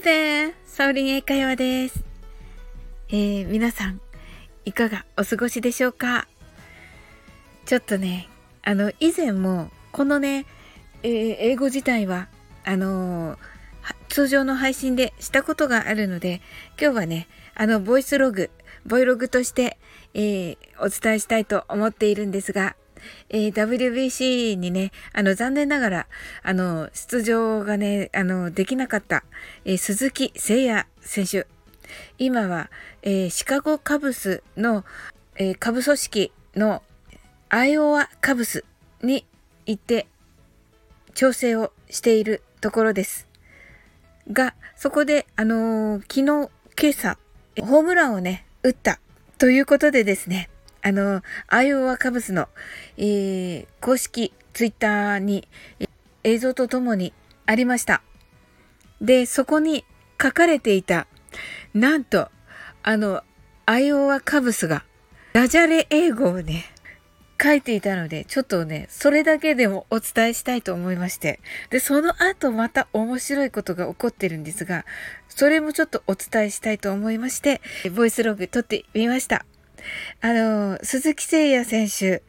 There! サオリン英会話です。えー、皆さん、いかがお過ごしでしょうか？ちょっとね、あの、以前も、このね、えー、英語自体は、あのー、通常の配信でしたことがあるので、今日はね、あの、ボイスログ、ボイログとして、えー、お伝えしたいと思っているんですが、えー、WBC にね、あの、残念ながら、あの、出場がね、あの、できなかった、えー、鈴木誠也選手。今は、えー、シカゴカブスの、えー、下部組織のアイオワカブスに行って調整をしているところです。が、そこで、あのー、昨日、今朝、ホームランをね、打ったということでですね、あの、アイオワカブスの、えー、公式ツイッターに、映像とともにありました。で、そこに書かれていた、なんと、あの、アイオワカブスが、ダジャレ英語をね、書いていたので、ちょっとね、それだけでもお伝えしたいと思いまして。で、その後また面白いことが起こってるんですが、それもちょっとお伝えしたいと思いまして、ボイスログ撮ってみました。あの、鈴木誠也選手、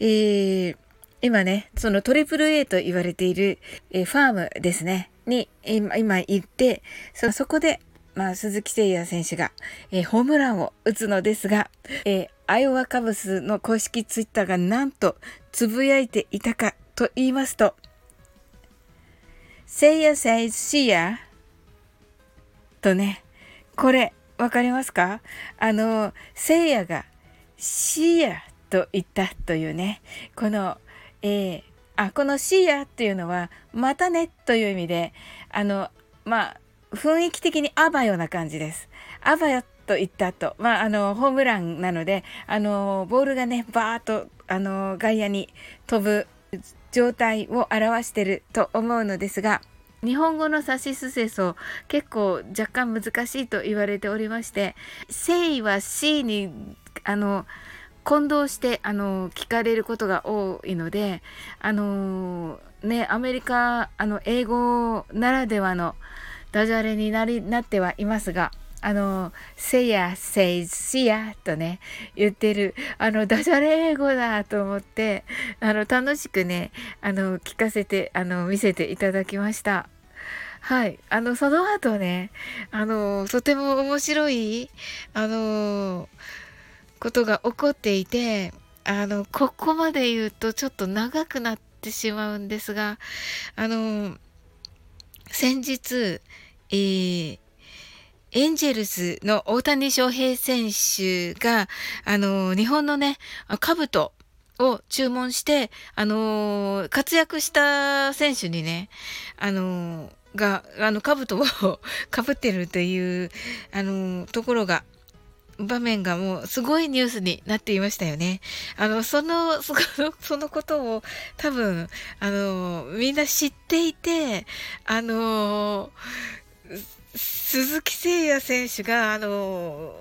えー、今ね、そのトリプル A と言われている、えー、ファームですね、に今今行って、そそこで、まあ、鈴木誠也選手が、えー、ホームランを打つのですが、えー、アイオワカブスの公式ツイッターがなんとつぶやいていたかと言いますと、Say ya says see ya とね、これわかりますか？あの、聖夜がシーヤと言ったというね、この、えー、あ、このシーヤっていうのは、またねという意味で、あの、まあ、雰囲気的にあばよな感じです。あばよと言った後、まあ、あの、ホームランなので、あの、ボールがね、バーっと、あの、外野に飛ぶ状態を表してると思うのですが、日本語のサシスセソ結構若干難しいと言われておりまして「誠意」は「C」にあの混同してあの聞かれることが多いのであのねアメリカあの英語ならではのダジャレになりなってはいますがあの、せや、せい、しやとね、言ってる、あの、ダジャレ英語だと思って、あの、楽しくね、あの、聞かせて、あの、見せていただきました。はい。あの、その後ね、あの、とても面白い、あの、ことが起こっていて、あの、ここまで言うとちょっと長くなってしまうんですが、あの、先日、えー、エンジェルスの大谷翔平選手が、あの、日本のね、兜を注文して、あの、活躍した選手にね、あの、が、あの、兜を かぶってるという、あの、ところが、場面がもうすごいニュースになっていましたよね。あの、その、その、そのことを多分、あの、みんな知っていて、あの、鈴木誠也選手が、あの、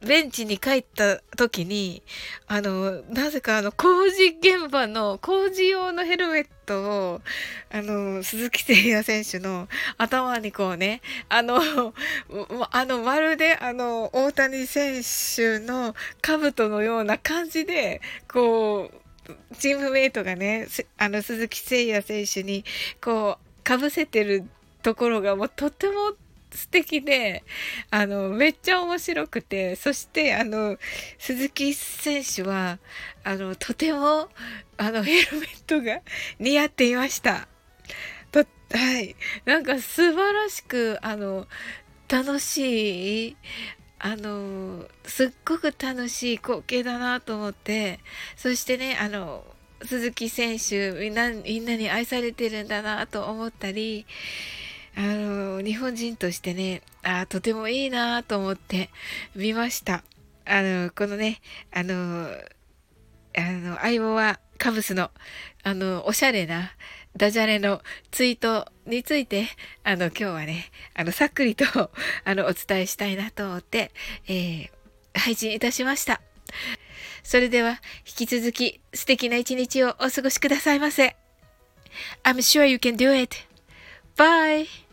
ベンチに帰った時に、あの、なぜかあの、工事現場の工事用のヘルメットを、あの、鈴木誠也選手の頭にこうね、あの、あの、まるであの、大谷選手の兜のような感じで、こう、チームメイトがね、あの、鈴木誠也選手に、こう、かぶせてるところがもうとても素敵で、あの、めっちゃ面白くて、そして、あの、鈴木選手は、あの、とても、あの、ヘルメットが似合っていました。と、はい。なんか素晴らしく、あの、楽しい、あの、すっごく楽しい光景だなと思って、そしてね、あの、鈴木選手、みんな、みんなに愛されてるんだなと思ったり、あの、日本人としてね、あとてもいいなと思って見ました。あの、このね、あの、あの、相棒はカブスの、あの、おしゃれなダジャレのツイートについて、あの、今日はね、あの、さっくりと、あの、お伝えしたいなと思って、えー、配信いたしました。それでは、引き続き素敵な一日をお過ごしくださいませ。I'm sure you can do it. Bye!